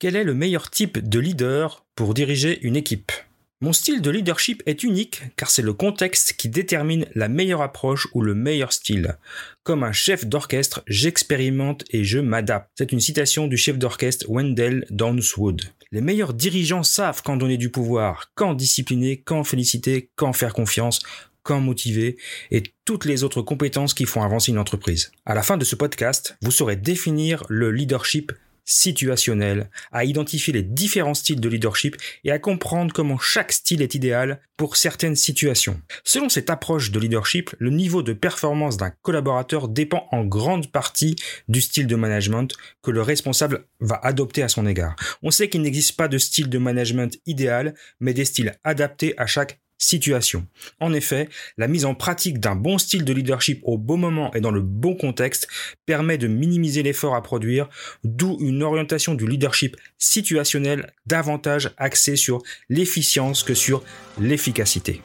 Quel est le meilleur type de leader pour diriger une équipe? Mon style de leadership est unique car c'est le contexte qui détermine la meilleure approche ou le meilleur style. Comme un chef d'orchestre, j'expérimente et je m'adapte. C'est une citation du chef d'orchestre Wendell Downswood. Les meilleurs dirigeants savent quand donner du pouvoir, quand discipliner, quand féliciter, quand faire confiance, quand motiver et toutes les autres compétences qui font avancer une entreprise. À la fin de ce podcast, vous saurez définir le leadership situationnel, à identifier les différents styles de leadership et à comprendre comment chaque style est idéal pour certaines situations. Selon cette approche de leadership, le niveau de performance d'un collaborateur dépend en grande partie du style de management que le responsable va adopter à son égard. On sait qu'il n'existe pas de style de management idéal, mais des styles adaptés à chaque situation. En effet, la mise en pratique d'un bon style de leadership au bon moment et dans le bon contexte permet de minimiser l'effort à produire, d'où une orientation du leadership situationnel davantage axée sur l'efficience que sur l'efficacité.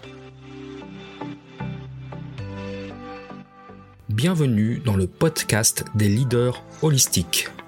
Bienvenue dans le podcast des leaders holistiques.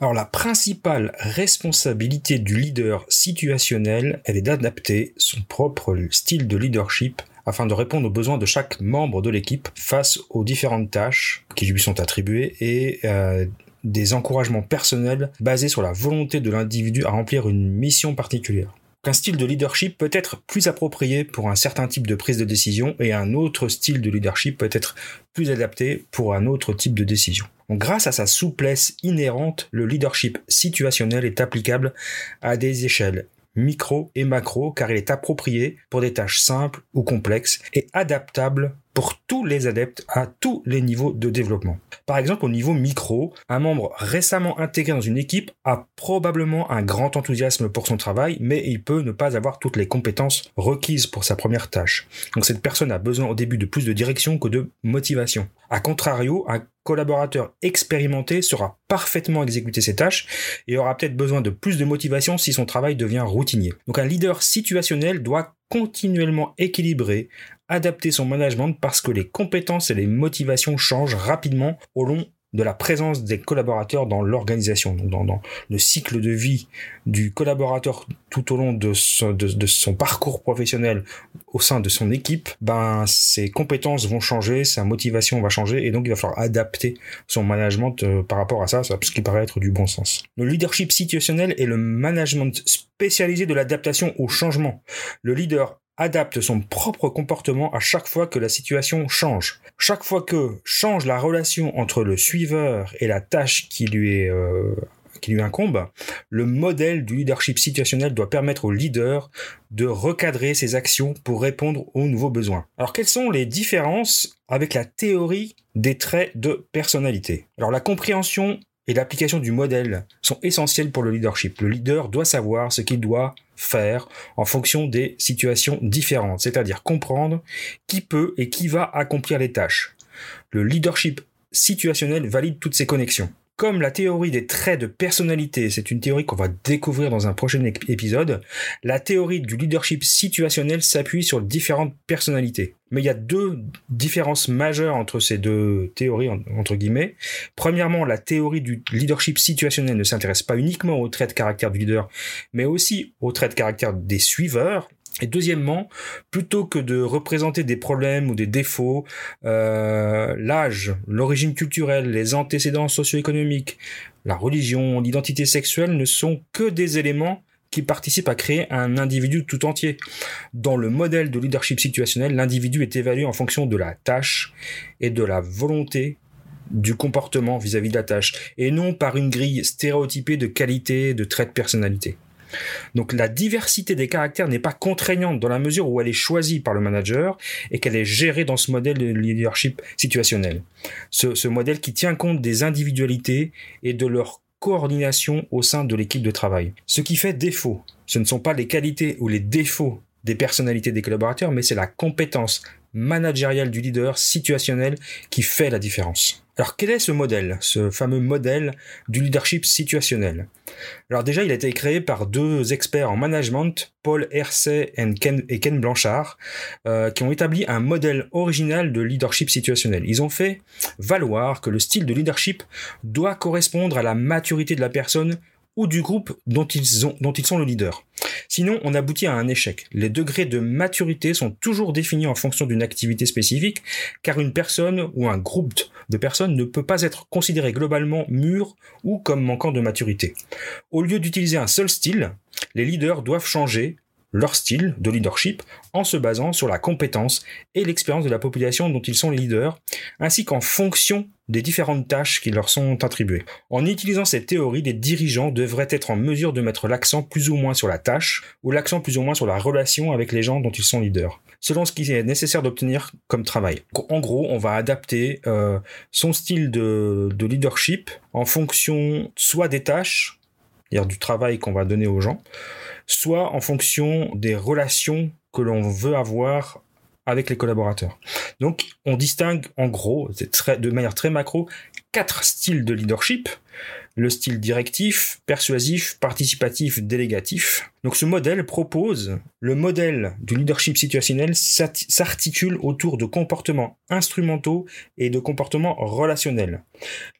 Alors la principale responsabilité du leader situationnel, elle est d'adapter son propre style de leadership afin de répondre aux besoins de chaque membre de l'équipe face aux différentes tâches qui lui sont attribuées et euh, des encouragements personnels basés sur la volonté de l'individu à remplir une mission particulière qu'un style de leadership peut être plus approprié pour un certain type de prise de décision et un autre style de leadership peut être plus adapté pour un autre type de décision. grâce à sa souplesse inhérente, le leadership situationnel est applicable à des échelles micro et macro car il est approprié pour des tâches simples ou complexes et adaptable pour tous les adeptes à tous les niveaux de développement. Par exemple, au niveau micro, un membre récemment intégré dans une équipe a probablement un grand enthousiasme pour son travail, mais il peut ne pas avoir toutes les compétences requises pour sa première tâche. Donc cette personne a besoin au début de plus de direction que de motivation. A contrario, un collaborateur expérimenté saura parfaitement exécuter ses tâches et aura peut-être besoin de plus de motivation si son travail devient routinier. Donc un leader situationnel doit continuellement équilibrer, adapter son management parce que les compétences et les motivations changent rapidement au long de la présence des collaborateurs dans l'organisation, donc dans, le cycle de vie du collaborateur tout au long de son, de, son, parcours professionnel au sein de son équipe, ben ses compétences vont changer, sa motivation va changer et donc il va falloir adapter son management euh, par rapport à ça, ce qui paraît être du bon sens. Le leadership situationnel est le management spécialisé de l'adaptation au changement. Le leader adapte son propre comportement à chaque fois que la situation change. Chaque fois que change la relation entre le suiveur et la tâche qui lui est euh, qui lui incombe, le modèle du leadership situationnel doit permettre au leader de recadrer ses actions pour répondre aux nouveaux besoins. Alors quelles sont les différences avec la théorie des traits de personnalité? Alors la compréhension et l'application du modèle sont essentiels pour le leadership. Le leader doit savoir ce qu'il doit faire en fonction des situations différentes, c'est-à-dire comprendre qui peut et qui va accomplir les tâches. Le leadership situationnel valide toutes ces connexions comme la théorie des traits de personnalité, c'est une théorie qu'on va découvrir dans un prochain épisode, la théorie du leadership situationnel s'appuie sur différentes personnalités. Mais il y a deux différences majeures entre ces deux théories, entre guillemets. Premièrement, la théorie du leadership situationnel ne s'intéresse pas uniquement aux traits de caractère du leader, mais aussi aux traits de caractère des suiveurs, et deuxièmement, plutôt que de représenter des problèmes ou des défauts, euh, l'âge, l'origine culturelle, les antécédents socio-économiques, la religion, l'identité sexuelle ne sont que des éléments qui participe à créer un individu tout entier. Dans le modèle de leadership situationnel, l'individu est évalué en fonction de la tâche et de la volonté du comportement vis-à-vis de la tâche, et non par une grille stéréotypée de qualité, de traits de personnalité. Donc la diversité des caractères n'est pas contraignante dans la mesure où elle est choisie par le manager et qu'elle est gérée dans ce modèle de leadership situationnel. Ce, modèle qui tient compte des individualités et de leur coordination au sein de l'équipe de travail. Ce qui fait défaut, ce ne sont pas les qualités ou les défauts des personnalités des collaborateurs, mais c'est la compétence managériale du leader situationnel qui fait la différence. Alors quel est ce modèle, ce fameux modèle du leadership situationnel? Alors déjà, il a été créé par deux experts en management, Paul Hersey et Ken, Blanchard, euh, qui ont établi un modèle original de leadership situationnel. Ils ont fait valoir que le style de leadership doit correspondre à la maturité de la personne ou du groupe dont ils, sont le leader. Sinon, on aboutit à un échec. Les degrés de maturité sont toujours définis en fonction d'une activité spécifique, car une personne ou un groupe de personnes ne peut pas être considéré globalement mûr ou comme manquant de maturité. Au lieu d'utiliser un seul style, les leaders doivent changer leur style de leadership en se basant sur la compétence et l'expérience de la population dont ils sont les leaders, ainsi qu'en fonction des différentes tâches qui leur sont attribuées. En utilisant cette théorie, les dirigeants devraient être en mesure de mettre l'accent plus ou moins sur la tâche ou l'accent plus ou moins sur la relation avec les gens dont ils sont leaders, selon ce qui est nécessaire d'obtenir comme travail. En gros, on va adapter euh, son style de, de leadership en fonction soit des tâches, c'est-à-dire du travail qu'on va donner aux gens, soit en fonction des relations que l'on veut avoir avec les collaborateurs. Donc, on distingue en gros, de manière très macro, quatre styles de leadership. Le style directif, persuasif, participatif, délégatif. Donc ce modèle propose, le modèle du leadership situationnel s'articule autour de comportements instrumentaux et de comportements relationnels.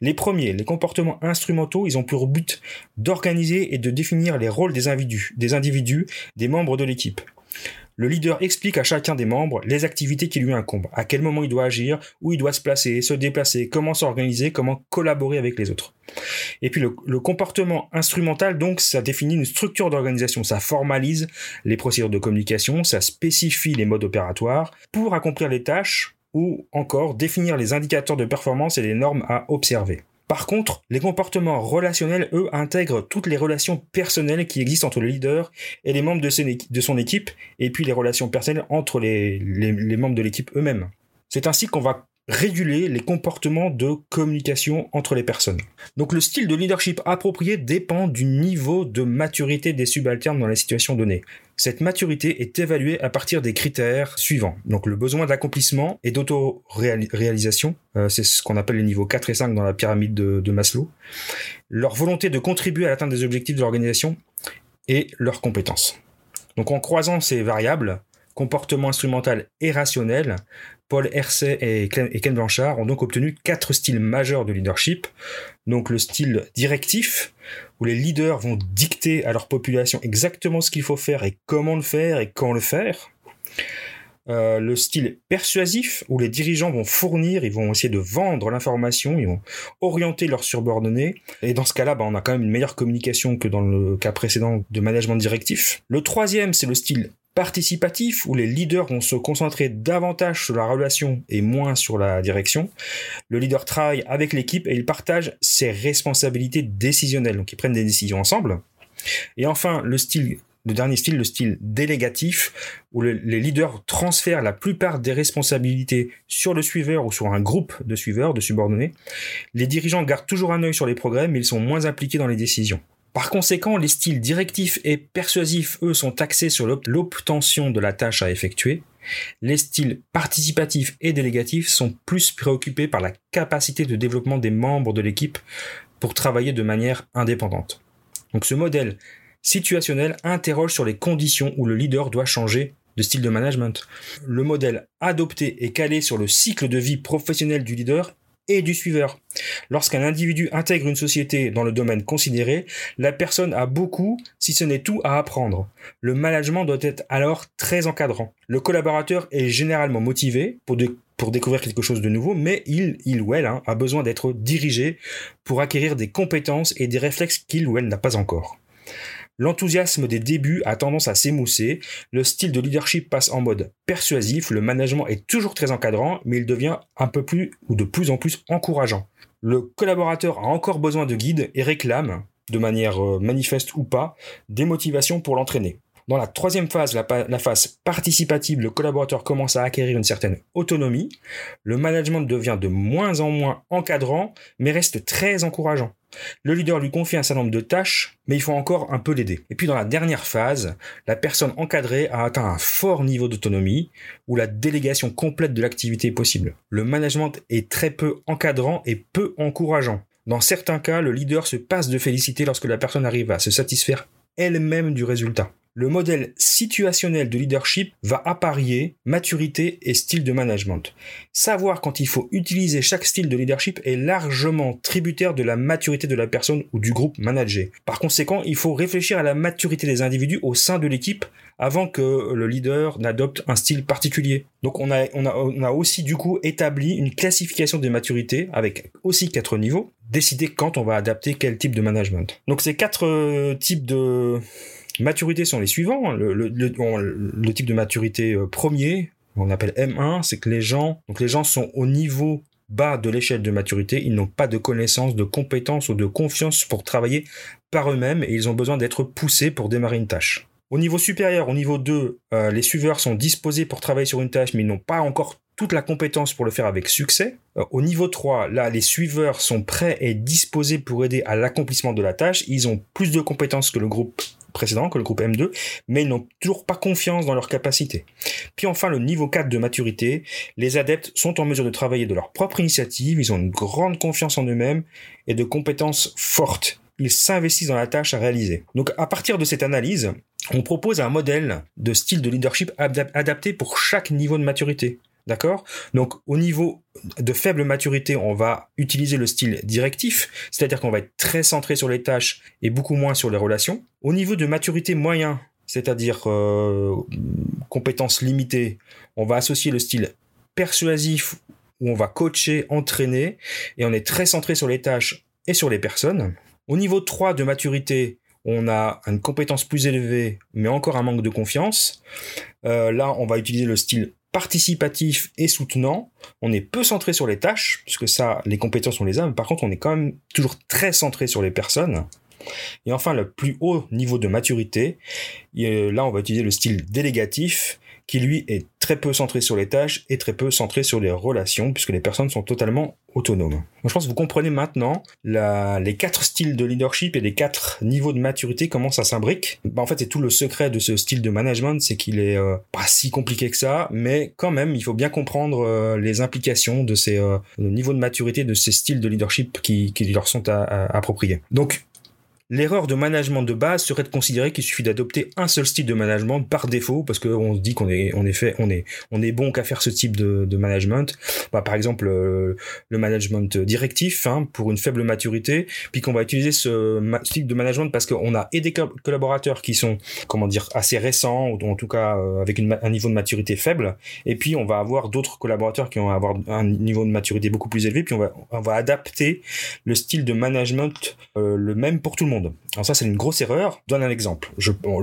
Les premiers, les comportements instrumentaux, ils ont pour but d'organiser et de définir les rôles des individus, des individus, des membres de l'équipe. Le leader explique à chacun des membres les activités qui lui incombent, à quel moment il doit agir, où il doit se placer, se déplacer, comment s'organiser, comment collaborer avec les autres. Et puis le, comportement instrumental, donc, ça définit une structure d'organisation, ça formalise les procédures de communication, ça spécifie les modes opératoires pour accomplir les tâches ou encore définir les indicateurs de performance et les normes à observer. Par contre, les comportements relationnels, eux, intègrent toutes les relations personnelles qui existent entre le leader et les membres de, son équipe, et puis les relations personnelles entre les membres de l'équipe eux-mêmes. C'est ainsi qu'on va réguler les comportements de communication entre les personnes. Donc le style de leadership approprié dépend du niveau de maturité des subalternes dans la situation donnée. Cette maturité est évaluée à partir des critères suivants. Donc le besoin d'accomplissement et d'auto-réalisation, euh, c'est ce qu'on appelle les niveaux 4 et 5 dans la pyramide de, Maslow. Leur volonté de contribuer à l'atteinte des objectifs de l'organisation et leurs compétences. Donc en croisant ces variables, comportement instrumental et rationnel, Paul Hersey et Ken Blanchard ont donc obtenu quatre styles majeurs de leadership. Donc le style directif, où les leaders vont dicter à leur population exactement ce qu'il faut faire et comment le faire et quand le faire. Euh, le style persuasif, où les dirigeants vont fournir, ils vont essayer de vendre l'information, ils vont orienter leurs subordonnés. Et dans ce cas-là, bah, on a quand même une meilleure communication que dans le cas précédent de management directif. Le troisième, c'est le style participatif où les leaders vont se concentrer davantage sur la relation et moins sur la direction. Le leader travaille avec l'équipe et il partage ses responsabilités décisionnelles, donc ils prennent des décisions ensemble. Et enfin, le style le dernier style, le style délégatif, où les leaders transfèrent la plupart des responsabilités sur le suiveur ou sur un groupe de suiveurs, de subordonnés. Les dirigeants gardent toujours un œil sur les progrès, mais ils sont moins impliqués dans les décisions. Par conséquent, les styles directifs et persuasifs, eux, sont axés sur l'obtention de la tâche à effectuer. Les styles participatifs et délégatifs sont plus préoccupés par la capacité de développement des membres de l'équipe pour travailler de manière indépendante. Donc ce modèle situationnel interroge sur les conditions où le leader doit changer de style de management. Le modèle adopté est calé sur le cycle de vie professionnel du leader du suiveur. Lorsqu'un individu intègre une société dans le domaine considéré, la personne a beaucoup, si ce n'est tout, à apprendre. Le management doit être alors très encadrant. Le collaborateur est généralement motivé pour, découvrir quelque chose de nouveau, mais il, il ou elle hein, a besoin d'être dirigé pour acquérir des compétences et des réflexes qu'il ou elle n'a pas encore. L'enthousiasme des débuts a tendance à s'émousser, le style de leadership passe en mode persuasif, le management est toujours très encadrant, mais il devient un peu plus ou de plus en plus encourageant. Le collaborateur a encore besoin de guide et réclame, de manière euh, manifeste ou pas, des motivations pour l'entraîner. Dans la troisième phase, la, phase participative, le collaborateur commence à acquérir une certaine autonomie. Le management devient de moins en moins encadrant, mais reste très encourageant. Le leader lui confie un certain nombre de tâches, mais il faut encore un peu l'aider. Et puis dans la dernière phase, la personne encadrée a atteint un fort niveau d'autonomie, où la délégation complète de l'activité est possible. Le management est très peu encadrant et peu encourageant. Dans certains cas, le leader se passe de féliciter lorsque la personne arrive à se satisfaire elle-même du résultat le modèle situationnel de leadership va apparier maturité et style de management. Savoir quand il faut utiliser chaque style de leadership est largement tributaire de la maturité de la personne ou du groupe managé. Par conséquent, il faut réfléchir à la maturité des individus au sein de l'équipe avant que le leader n'adopte un style particulier. Donc on a, on, a, aussi du coup établi une classification des maturités avec aussi quatre niveaux, décider quand on va adapter quel type de management. Donc ces quatre euh, types de Maturité sont les suivants. Le, type de maturité euh, premier, on appelle M1, c'est que les gens, donc les gens sont au niveau bas de l'échelle de maturité, ils n'ont pas de connaissances, de compétences ou de confiance pour travailler par eux-mêmes et ils ont besoin d'être poussés pour démarrer une tâche. Au niveau supérieur, au niveau 2, euh, les suiveurs sont disposés pour travailler sur une tâche mais ils n'ont pas encore la compétence pour le faire avec succès. Euh, au niveau 3, là, les suiveurs sont prêts et disposés pour aider à l'accomplissement de la tâche. Ils ont plus de compétences que le groupe précédent, que le groupe M2, mais ils n'ont toujours pas confiance dans leurs capacités. Puis enfin, le niveau 4 de maturité, les adeptes sont en mesure de travailler de leur propre initiative, ils ont une grande confiance en eux-mêmes et de compétences fortes. Ils s'investissent dans la tâche à réaliser. Donc à partir de cette analyse, on propose un modèle de style de leadership adapté pour chaque niveau de maturité. D'accord? Donc au niveau de faible maturité, on va utiliser le style directif, c'est-à-dire qu'on va être très centré sur les tâches et beaucoup moins sur les relations. Au niveau de maturité moyen, c'est-à-dire euh, compétences limitées, on va associer le style persuasif où on va coacher, entraîner et on est très centré sur les tâches et sur les personnes. Au niveau 3 de maturité, on a une compétence plus élevée, mais encore un manque de confiance. Euh, là, on va utiliser le style participatif et soutenant. On est peu centré sur les tâches, puisque ça, les compétences, on les a, mais par contre, on est quand même toujours très centré sur les personnes. Et enfin, le plus haut niveau de maturité, là, on va utiliser le style délégatif, qui lui est très peu centré sur les tâches et très peu centré sur les relations, puisque les personnes sont totalement autonomes. je pense que vous comprenez maintenant les quatre styles de leadership et les quatre niveaux de maturité, comment ça s'imbrique. Bah, en fait, c'est tout le secret de ce style de management, c'est qu'il est, euh, pas si compliqué que ça, mais quand même, il faut bien comprendre euh, les implications de ces euh, niveaux de maturité, de ces styles de leadership qui, leur sont appropriés. Donc, L'erreur de management de base serait de considérer qu'il suffit d'adopter un seul style de management par défaut, parce qu'on se dit qu'on est, on est fait, on est, on est bon qu'à faire ce type de, management. Bah, par exemple, euh, le management directif hein, pour une faible maturité, puis qu'on va utiliser ce type de management parce qu'on a et des collaborateurs qui sont, comment dire, assez récents ou en tout cas euh, avec un niveau de maturité faible, et puis on va avoir d'autres collaborateurs qui vont avoir un niveau de maturité beaucoup plus élevé, puis on va, on va adapter le style de management euh, le même pour tout le monde. Alors ça, c'est une grosse erreur. Je donne un exemple. Quand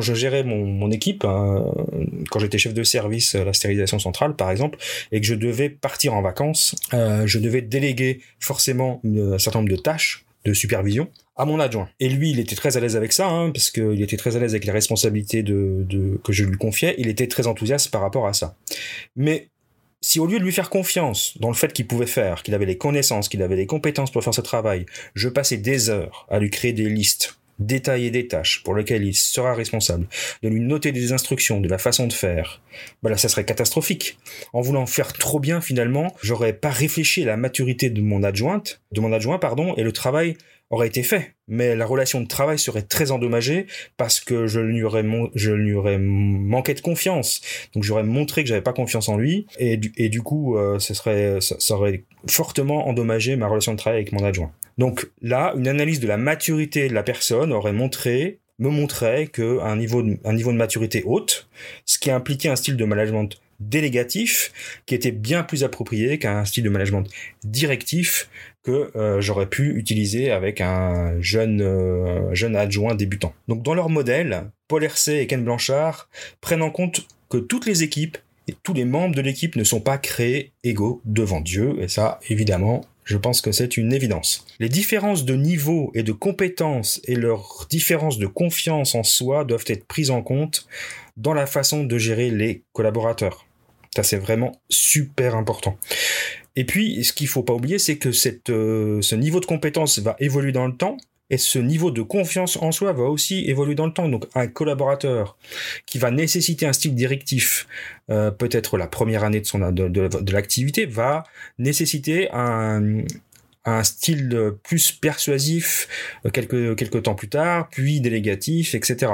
je gérais mon, équipe, hein, quand j'étais chef de service à la stérilisation centrale, par exemple, et que je devais partir en vacances, euh, je devais déléguer forcément un certain nombre de tâches de supervision à mon adjoint. Et lui, il était très à l'aise avec ça, hein, parce qu'il était très à l'aise avec les responsabilités de, que je lui confiais. Il était très enthousiaste par rapport à ça. Mais si au lieu de lui faire confiance dans le fait qu'il pouvait faire, qu'il avait les connaissances, qu'il avait les compétences pour faire ce travail, je passais des heures à lui créer des listes, détailler des tâches pour lesquelles il sera responsable, de lui noter des instructions, de la façon de faire, bah ça serait catastrophique. En voulant faire trop bien, finalement, j'aurais pas réfléchi à la maturité de mon adjointe, de mon adjoint, pardon, et le travail aurait été fait, mais la relation de travail serait très endommagée parce que je lui aurais, je lui aurais manqué de confiance. Donc j'aurais montré que j'avais pas confiance en lui et du, coup, euh, ce serait, ça, aurait fortement endommagé ma relation de travail avec mon adjoint. Donc là, une analyse de la maturité de la personne aurait montré me montrait que un niveau un niveau de maturité haute, ce qui impliquait un style de management délégatif qui était bien plus approprié qu'un style de management directif que euh, j'aurais pu utiliser avec un jeune euh, jeune adjoint débutant. Donc dans leur modèle, Paul Hersey et Ken Blanchard prennent en compte que toutes les équipes et tous les membres de l'équipe ne sont pas créés égaux devant Dieu et ça évidemment je pense que c'est une évidence. Les différences de niveau et de compétences et leurs différences de confiance en soi doivent être prises en compte dans la façon de gérer les collaborateurs. Ça, c'est vraiment super important. Et puis, ce qu'il faut pas oublier, c'est que euh, ce niveau de compétence va évoluer dans le temps et ce niveau de confiance en soi va aussi évoluer dans le temps. Donc un collaborateur qui va nécessiter un style directif, euh, peut-être la première année de son de l'activité, va nécessiter un, un style plus persuasif euh, quelques, quelques temps plus tard, puis délégatif, etc.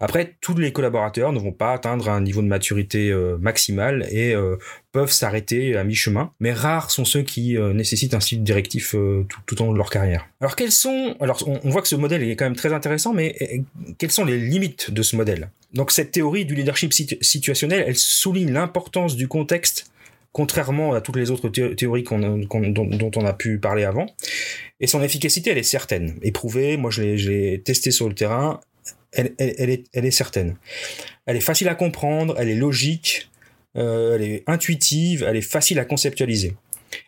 Après, tous les collaborateurs ne vont pas atteindre un niveau de maturité euh, maximal et euh, peuvent s'arrêter à mi-chemin, mais rares sont ceux qui nécessitent un style directif tout, au long de leur carrière. Alors quels sont alors on, voit que ce modèle est quand même très intéressant, mais quelles sont les limites de ce modèle? Donc cette théorie du leadership situationnel, elle souligne l'importance du contexte contrairement à toutes les autres théories dont, on a pu parler avant. Et son efficacité, elle est certaine, éprouvée. Moi, je l'ai testé sur le terrain. Elle, est, certaine. Elle est facile à comprendre, elle est logique, euh, elle est intuitive, elle est facile à conceptualiser.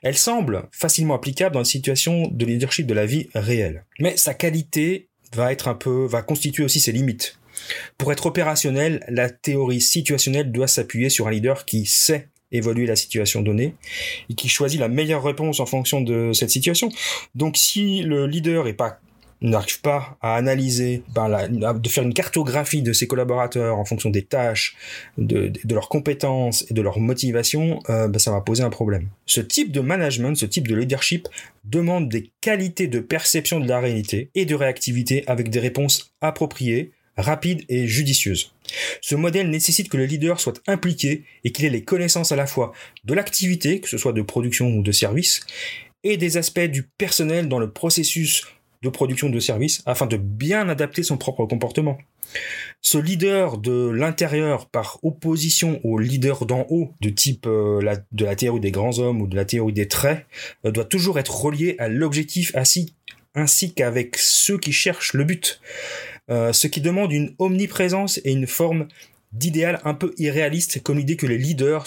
Elle semble facilement applicable dans une situation de leadership de la vie réelle. Mais sa qualité va être un peu, va constituer aussi ses limites. Pour être opérationnel, la théorie situationnelle doit s'appuyer sur un leader qui sait évoluer la situation donnée et qui choisit la meilleure réponse en fonction de cette situation. Donc si le leader n'arrive pas à analyser, ben de faire une cartographie de ses collaborateurs en fonction des tâches, de, leurs compétences et de leur motivation, euh, ben ça va poser un problème. Ce type de management, ce type de leadership demande des qualités de perception de la réalité et de réactivité avec des réponses appropriées, rapides et judicieuses. Ce modèle nécessite que le leader soit impliqué et qu'il ait les connaissances à la fois de l'activité, que ce soit de production ou de service, et des aspects du personnel dans le processus de production de service afin de bien adapter son propre comportement. Ce leader de l'intérieur par opposition au leader d'en haut de type euh, de la théorie des grands hommes ou de la théorie des traits euh, doit toujours être relié à l'objectif ainsi qu'avec ceux qui cherchent le but. Euh, ce qui demande une omniprésence et une forme d'idéal un peu irréaliste comme l'idée que les leaders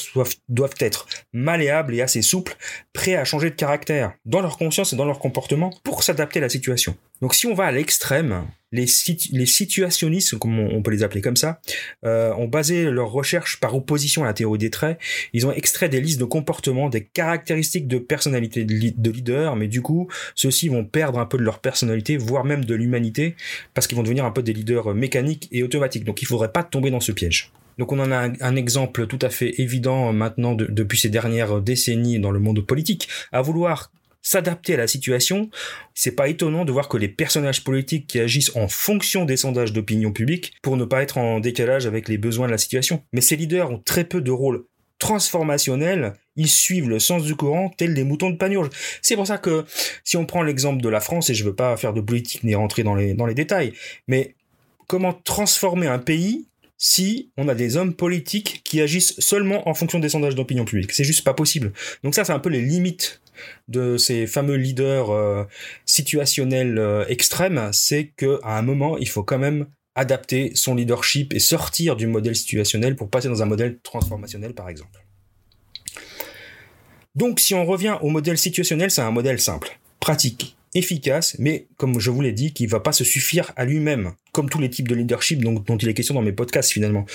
doivent être malléables et assez souples, prêts à changer de caractère dans leur conscience et dans leur comportement pour s'adapter à la situation. Donc si on va à l'extrême, les, situationnistes, comme on, peut les appeler comme ça, euh, ont basé leurs recherches par opposition à la théorie des traits. Ils ont extrait des listes de comportements, des caractéristiques de personnalité de, leader, mais du coup, ceux-ci vont perdre un peu de leur personnalité, voire même de l'humanité, parce qu'ils vont devenir un peu des leaders mécaniques et automatiques. Donc il faudrait pas tomber dans ce piège. Donc on en a un, exemple tout à fait évident maintenant depuis ces dernières décennies dans le monde politique, à vouloir s'adapter à la situation, c'est pas étonnant de voir que les personnages politiques qui agissent en fonction des sondages d'opinion publique pour ne pas être en décalage avec les besoins de la situation. Mais ces leaders ont très peu de rôle transformationnel, ils suivent le sens du courant tel des moutons de panurge. C'est pour ça que si on prend l'exemple de la France, et je veux pas faire de politique ni rentrer dans les, dans les détails, mais comment transformer un pays si on a des hommes politiques qui agissent seulement en fonction des sondages d'opinion publique? C'est juste pas possible. Donc ça, c'est un peu les limites de ces fameux leaders euh, situationnels euh, extrêmes, c'est que à un moment, il faut quand même adapter son leadership et sortir du modèle situationnel pour passer dans un modèle transformationnel, par exemple. Donc, si on revient au modèle situationnel, c'est un modèle simple, pratique, efficace, mais comme je vous l'ai dit, qui va pas se suffire à lui-même, comme tous les types de leadership dont, il est question dans mes podcasts finalement.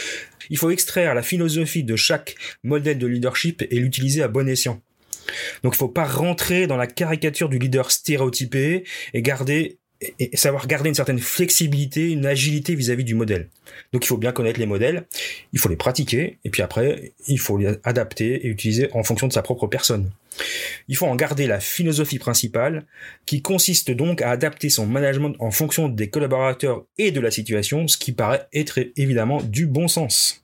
Il faut extraire la philosophie de chaque modèle de leadership et l'utiliser à bon escient. Donc il faut pas rentrer dans la caricature du leader stéréotypé et garder et savoir garder une certaine flexibilité, une agilité vis-à-vis du modèle. Donc il faut bien connaître les modèles, il faut les pratiquer, et puis après, il faut les adapter et utiliser en fonction de sa propre personne. Il faut en garder la philosophie principale, qui consiste donc à adapter son management en fonction des collaborateurs et de la situation, ce qui paraît être évidemment du bon sens.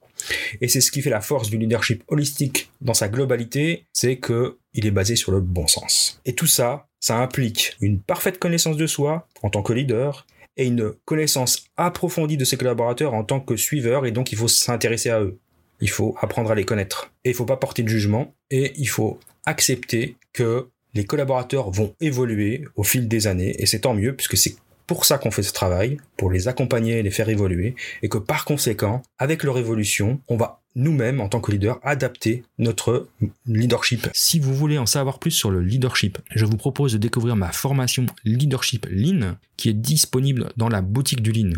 Et c'est ce qui fait la force du leadership holistique dans sa globalité, c'est que il est basé sur le bon sens. Et tout ça, ça implique une parfaite connaissance de soi en tant que leader et une connaissance approfondie de ses collaborateurs en tant que suiveur et donc il faut s'intéresser à eux. il faut apprendre à les connaître. Et il faut pas porter de jugement, et il faut accepter que les collaborateurs vont évoluer au fil des années, et c'est tant mieux, puisque c'est pour ça qu'on fait ce travail, pour les accompagner et les faire évoluer, et que par conséquent, avec leur évolution, on va nous-mêmes, en tant que leader, adapter notre leadership. Si vous voulez en savoir plus sur le leadership, je vous propose de découvrir ma formation Leadership Lean, qui est disponible dans la boutique du Lean.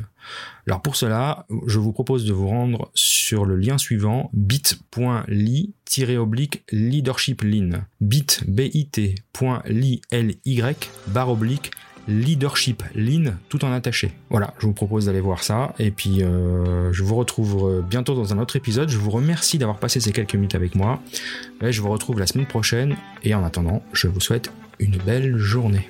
Alors pour cela, je vous propose de vous rendre sur le lien suivant bit.ly-oblique leadership lean bit bit.ly barre oblique leadership lean tout en attaché. Voilà, je vous propose d'aller voir ça et puis euh, je vous retrouve euh, bientôt dans un autre épisode. Je vous remercie d'avoir passé ces quelques minutes avec moi. je vous retrouve la semaine prochaine et en attendant, je vous souhaite une belle journée.